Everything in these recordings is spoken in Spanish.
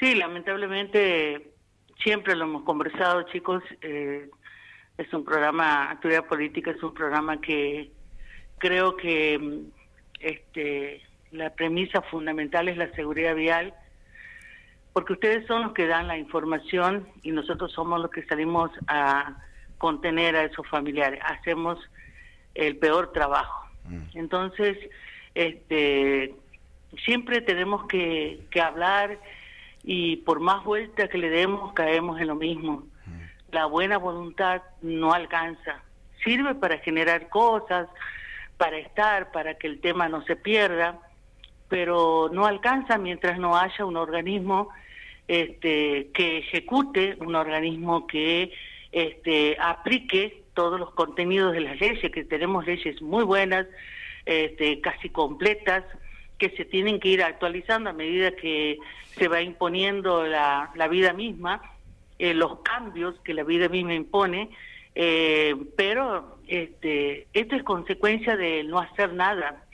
Sí, lamentablemente siempre lo hemos conversado, chicos. Eh, es un programa, Actividad Política es un programa que creo que mm, este, la premisa fundamental es la seguridad vial, porque ustedes son los que dan la información y nosotros somos los que salimos a contener a esos familiares. Hacemos el peor trabajo. Mm. Entonces, este, siempre tenemos que, que hablar y por más vuelta que le demos caemos en lo mismo. Mm. La buena voluntad no alcanza. Sirve para generar cosas, para estar, para que el tema no se pierda, pero no alcanza mientras no haya un organismo este, que ejecute, un organismo que este, aplique todos los contenidos de las leyes, que tenemos leyes muy buenas, este, casi completas, que se tienen que ir actualizando a medida que se va imponiendo la, la vida misma, eh, los cambios que la vida misma impone, eh, pero este, esto es consecuencia de no hacer nada,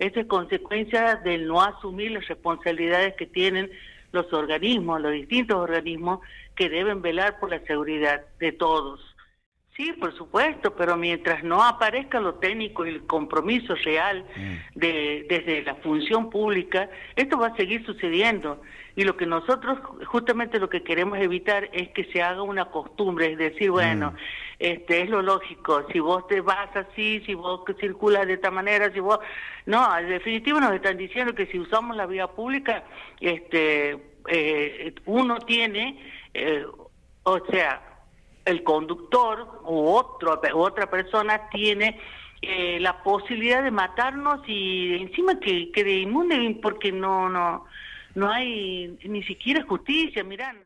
esto es consecuencia del no asumir las responsabilidades que tienen los organismos, los distintos organismos que deben velar por la seguridad de todos. Sí, por supuesto, pero mientras no aparezca lo técnico y el compromiso real mm. de, desde la función pública, esto va a seguir sucediendo. Y lo que nosotros, justamente lo que queremos evitar es que se haga una costumbre, es decir, bueno, mm. este es lo lógico, si vos te vas así, si vos circulas de esta manera, si vos... No, en definitiva nos están diciendo que si usamos la vía pública, este, eh, uno tiene, eh, o sea, el conductor u otro, otra persona tiene eh, la posibilidad de matarnos y encima que quede inmune porque no no no hay ni siquiera justicia, miran.